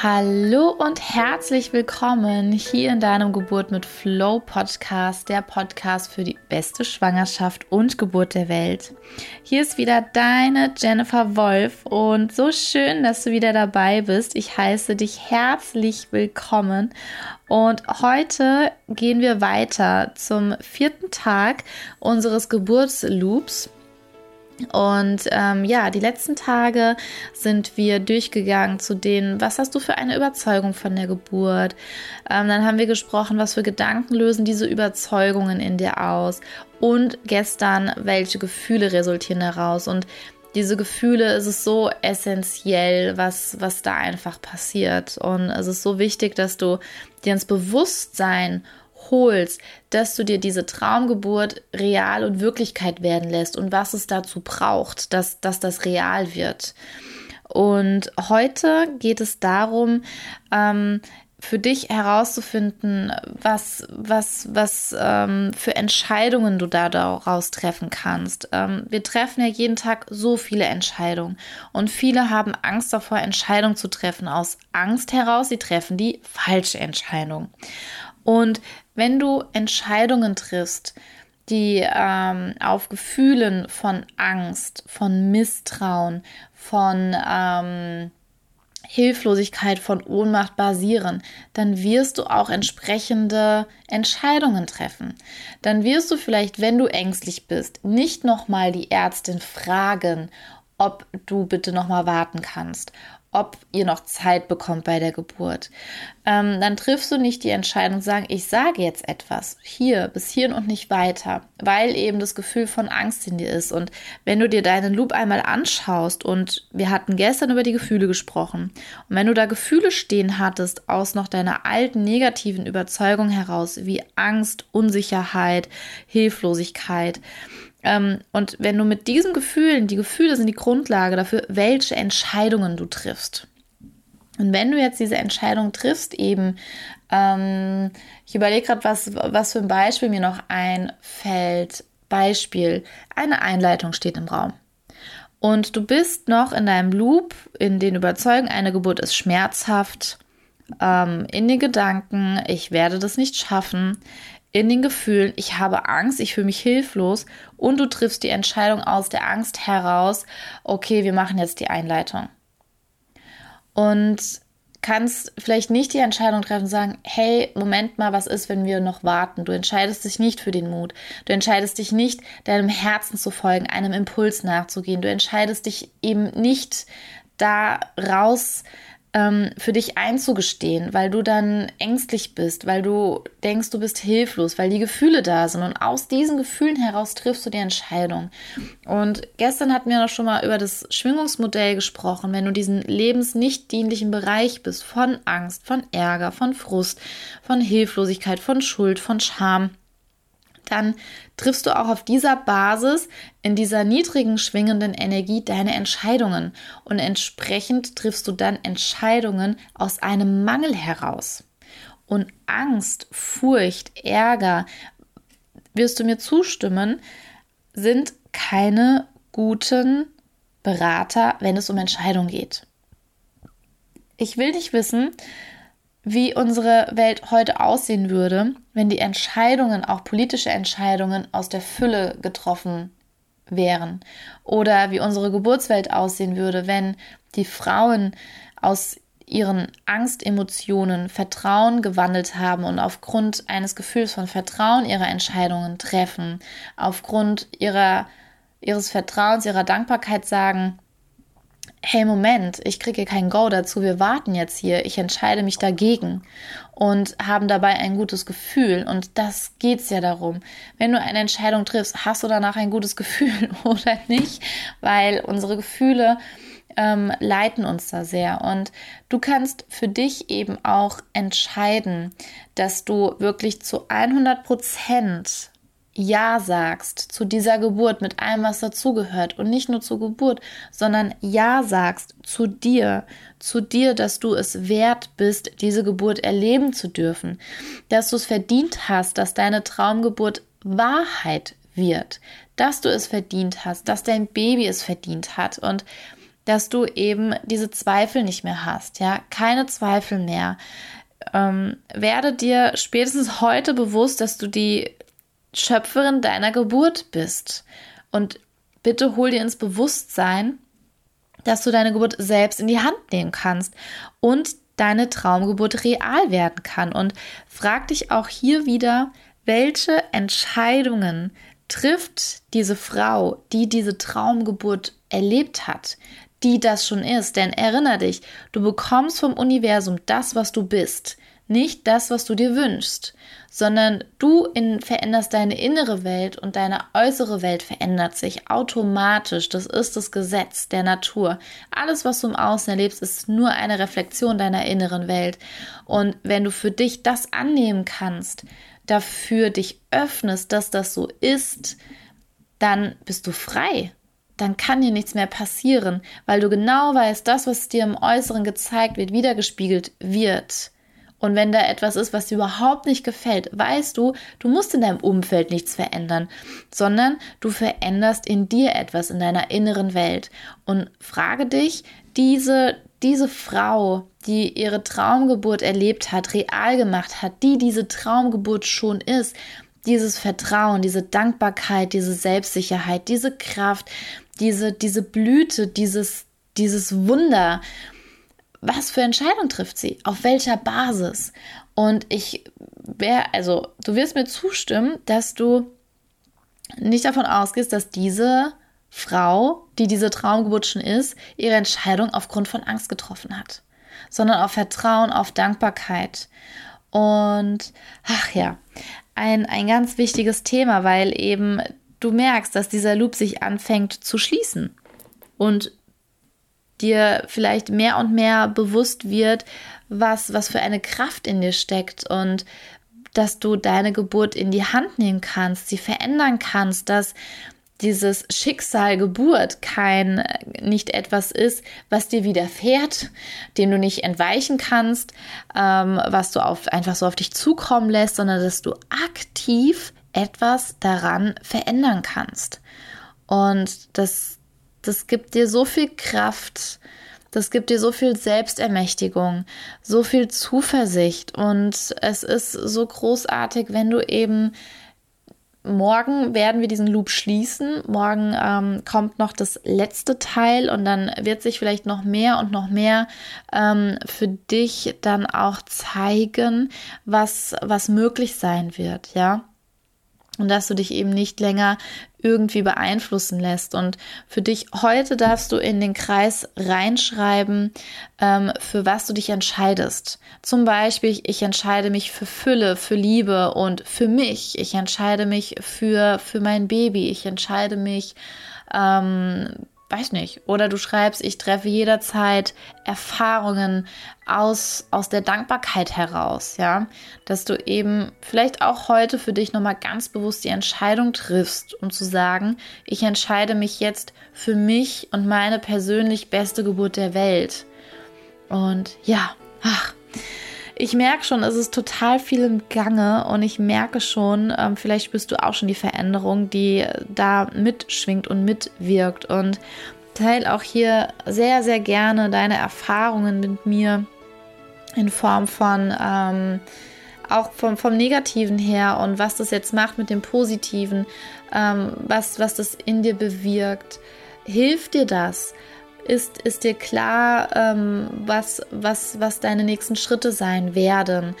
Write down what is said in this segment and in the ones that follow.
Hallo und herzlich willkommen hier in deinem Geburt mit Flow Podcast, der Podcast für die beste Schwangerschaft und Geburt der Welt. Hier ist wieder deine Jennifer Wolf und so schön, dass du wieder dabei bist. Ich heiße dich herzlich willkommen und heute gehen wir weiter zum vierten Tag unseres Geburtsloops. Und ähm, ja, die letzten Tage sind wir durchgegangen zu denen, was hast du für eine Überzeugung von der Geburt? Ähm, dann haben wir gesprochen, was für Gedanken lösen diese Überzeugungen in dir aus? Und gestern, welche Gefühle resultieren daraus? Und diese Gefühle, es ist so essentiell, was, was da einfach passiert. Und es ist so wichtig, dass du dir ins Bewusstsein holst, dass du dir diese Traumgeburt real und Wirklichkeit werden lässt und was es dazu braucht, dass, dass das real wird. Und heute geht es darum, ähm, für dich herauszufinden, was, was, was ähm, für Entscheidungen du da daraus treffen kannst. Ähm, wir treffen ja jeden Tag so viele Entscheidungen und viele haben Angst davor, Entscheidungen zu treffen. Aus Angst heraus, sie treffen die falsche Entscheidung. Und wenn du Entscheidungen triffst, die ähm, auf Gefühlen von Angst, von Misstrauen, von ähm, Hilflosigkeit, von Ohnmacht basieren, dann wirst du auch entsprechende Entscheidungen treffen. Dann wirst du vielleicht, wenn du ängstlich bist, nicht nochmal die Ärztin fragen, ob du bitte nochmal warten kannst, ob ihr noch Zeit bekommt bei der Geburt. Ähm, dann triffst du nicht die Entscheidung, sagen, ich sage jetzt etwas, hier, bis hierhin und nicht weiter, weil eben das Gefühl von Angst in dir ist. Und wenn du dir deinen Loop einmal anschaust, und wir hatten gestern über die Gefühle gesprochen, und wenn du da Gefühle stehen hattest aus noch deiner alten negativen Überzeugung heraus, wie Angst, Unsicherheit, Hilflosigkeit, und wenn du mit diesen Gefühlen, die Gefühle sind die Grundlage dafür, welche Entscheidungen du triffst. Und wenn du jetzt diese Entscheidung triffst, eben, ähm, ich überlege gerade, was, was für ein Beispiel mir noch einfällt. Beispiel, eine Einleitung steht im Raum. Und du bist noch in deinem Loop, in den Überzeugen, eine Geburt ist schmerzhaft, ähm, in den Gedanken, ich werde das nicht schaffen, in den Gefühlen, ich habe Angst, ich fühle mich hilflos und du triffst die Entscheidung aus der Angst heraus, okay, wir machen jetzt die Einleitung. Und kannst vielleicht nicht die Entscheidung treffen sagen, hey, Moment mal, was ist, wenn wir noch warten? Du entscheidest dich nicht für den Mut. Du entscheidest dich nicht, deinem Herzen zu folgen, einem Impuls nachzugehen. Du entscheidest dich eben nicht da raus, ähm, für dich einzugestehen, weil du dann ängstlich bist, weil du denkst, du bist hilflos, weil die Gefühle da sind. Und aus diesen Gefühlen heraus triffst du die Entscheidung. Und gestern hatten wir noch schon mal über das Schwingungsmodell gesprochen. Wenn du diesen lebensnicht dienlichen Bereich bist, von Angst, von Ärger, von Frust, von Hilflosigkeit, von Schuld, von Scham, dann triffst du auch auf dieser Basis, in dieser niedrigen schwingenden Energie deine Entscheidungen und entsprechend triffst du dann Entscheidungen aus einem Mangel heraus. Und Angst, Furcht, Ärger, wirst du mir zustimmen, sind keine guten Berater, wenn es um Entscheidungen geht. Ich will nicht wissen, wie unsere Welt heute aussehen würde, wenn die Entscheidungen, auch politische Entscheidungen, aus der Fülle getroffen wären. Oder wie unsere Geburtswelt aussehen würde, wenn die Frauen aus ihren Angstemotionen Vertrauen gewandelt haben und aufgrund eines Gefühls von Vertrauen ihre Entscheidungen treffen, aufgrund ihrer, ihres Vertrauens, ihrer Dankbarkeit sagen, hey Moment, ich kriege kein Go dazu, wir warten jetzt hier, ich entscheide mich dagegen und haben dabei ein gutes Gefühl. Und das geht's ja darum. Wenn du eine Entscheidung triffst, hast du danach ein gutes Gefühl oder nicht? Weil unsere Gefühle ähm, leiten uns da sehr. Und du kannst für dich eben auch entscheiden, dass du wirklich zu 100 Prozent ja sagst zu dieser Geburt mit allem, was dazugehört. Und nicht nur zur Geburt, sondern Ja sagst zu dir, zu dir, dass du es wert bist, diese Geburt erleben zu dürfen, dass du es verdient hast, dass deine Traumgeburt Wahrheit wird, dass du es verdient hast, dass dein Baby es verdient hat und dass du eben diese Zweifel nicht mehr hast, ja, keine Zweifel mehr. Ähm, werde dir spätestens heute bewusst, dass du die Schöpferin deiner Geburt bist. Und bitte hol dir ins Bewusstsein, dass du deine Geburt selbst in die Hand nehmen kannst und deine Traumgeburt real werden kann. Und frag dich auch hier wieder, welche Entscheidungen trifft diese Frau, die diese Traumgeburt erlebt hat, die das schon ist. Denn erinnere dich, du bekommst vom Universum das, was du bist, nicht das, was du dir wünschst, sondern du in, veränderst deine innere Welt und deine äußere Welt verändert sich automatisch. Das ist das Gesetz der Natur. Alles, was du im Außen erlebst, ist nur eine Reflexion deiner inneren Welt. Und wenn du für dich das annehmen kannst, dafür dich öffnest, dass das so ist, dann bist du frei dann kann dir nichts mehr passieren, weil du genau weißt, das, was dir im Äußeren gezeigt wird, wiedergespiegelt wird. Und wenn da etwas ist, was dir überhaupt nicht gefällt, weißt du, du musst in deinem Umfeld nichts verändern, sondern du veränderst in dir etwas, in deiner inneren Welt. Und frage dich, diese, diese Frau, die ihre Traumgeburt erlebt hat, real gemacht hat, die diese Traumgeburt schon ist, dieses Vertrauen, diese Dankbarkeit, diese Selbstsicherheit, diese Kraft, diese, diese Blüte, dieses, dieses Wunder. Was für Entscheidung trifft sie? Auf welcher Basis? Und ich wäre, also du wirst mir zustimmen, dass du nicht davon ausgehst, dass diese Frau, die diese Traumgeburt schon ist, ihre Entscheidung aufgrund von Angst getroffen hat, sondern auf Vertrauen, auf Dankbarkeit. Und ach ja, ein, ein ganz wichtiges Thema, weil eben du merkst, dass dieser Loop sich anfängt zu schließen und dir vielleicht mehr und mehr bewusst wird, was, was für eine Kraft in dir steckt und dass du deine Geburt in die Hand nehmen kannst, sie verändern kannst, dass dieses Schicksal Geburt kein nicht etwas ist, was dir widerfährt, dem du nicht entweichen kannst, ähm, was du auf, einfach so auf dich zukommen lässt, sondern dass du aktiv etwas daran verändern kannst. Und das, das gibt dir so viel Kraft, das gibt dir so viel Selbstermächtigung, so viel Zuversicht und es ist so großartig, wenn du eben morgen werden wir diesen Loop schließen. Morgen ähm, kommt noch das letzte Teil und dann wird sich vielleicht noch mehr und noch mehr ähm, für dich dann auch zeigen, was, was möglich sein wird, ja und dass du dich eben nicht länger irgendwie beeinflussen lässt. Und für dich heute darfst du in den Kreis reinschreiben, ähm, für was du dich entscheidest. Zum Beispiel, ich entscheide mich für Fülle, für Liebe und für mich. Ich entscheide mich für, für mein Baby. Ich entscheide mich ähm, weiß nicht. Oder du schreibst, ich treffe jederzeit Erfahrungen aus, aus der Dankbarkeit heraus, ja. Dass du eben vielleicht auch heute für dich nochmal ganz bewusst die Entscheidung triffst, um zu sagen, ich entscheide mich jetzt für mich und meine persönlich beste Geburt der Welt. Und ja, ach, ich merke schon, es ist total viel im Gange und ich merke schon, ähm, vielleicht spürst du auch schon die Veränderung, die da mitschwingt und mitwirkt. Und teile auch hier sehr, sehr gerne deine Erfahrungen mit mir in Form von ähm, auch vom, vom Negativen her und was das jetzt macht mit dem Positiven, ähm, was, was das in dir bewirkt. Hilft dir das? Ist, ist dir klar, ähm, was, was, was deine nächsten Schritte sein werden?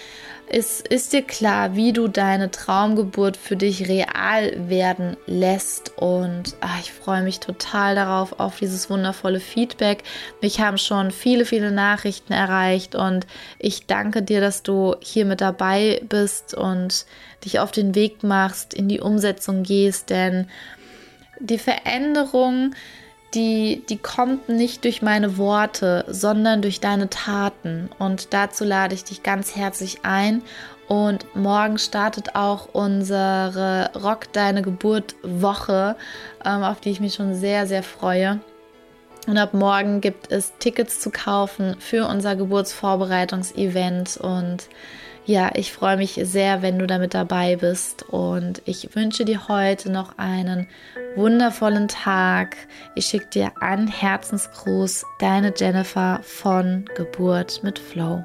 Ist, ist dir klar, wie du deine Traumgeburt für dich real werden lässt? Und ach, ich freue mich total darauf, auf dieses wundervolle Feedback. Mich haben schon viele, viele Nachrichten erreicht und ich danke dir, dass du hier mit dabei bist und dich auf den Weg machst, in die Umsetzung gehst, denn die Veränderung, die, die kommt nicht durch meine Worte, sondern durch deine Taten. Und dazu lade ich dich ganz herzlich ein. Und morgen startet auch unsere Rock Deine Geburt Woche, ähm, auf die ich mich schon sehr, sehr freue. Und ab morgen gibt es Tickets zu kaufen für unser Geburtsvorbereitungsevent. Und ja, ich freue mich sehr, wenn du damit dabei bist und ich wünsche dir heute noch einen wundervollen Tag. Ich schicke dir einen Herzensgruß, deine Jennifer von Geburt mit Flow.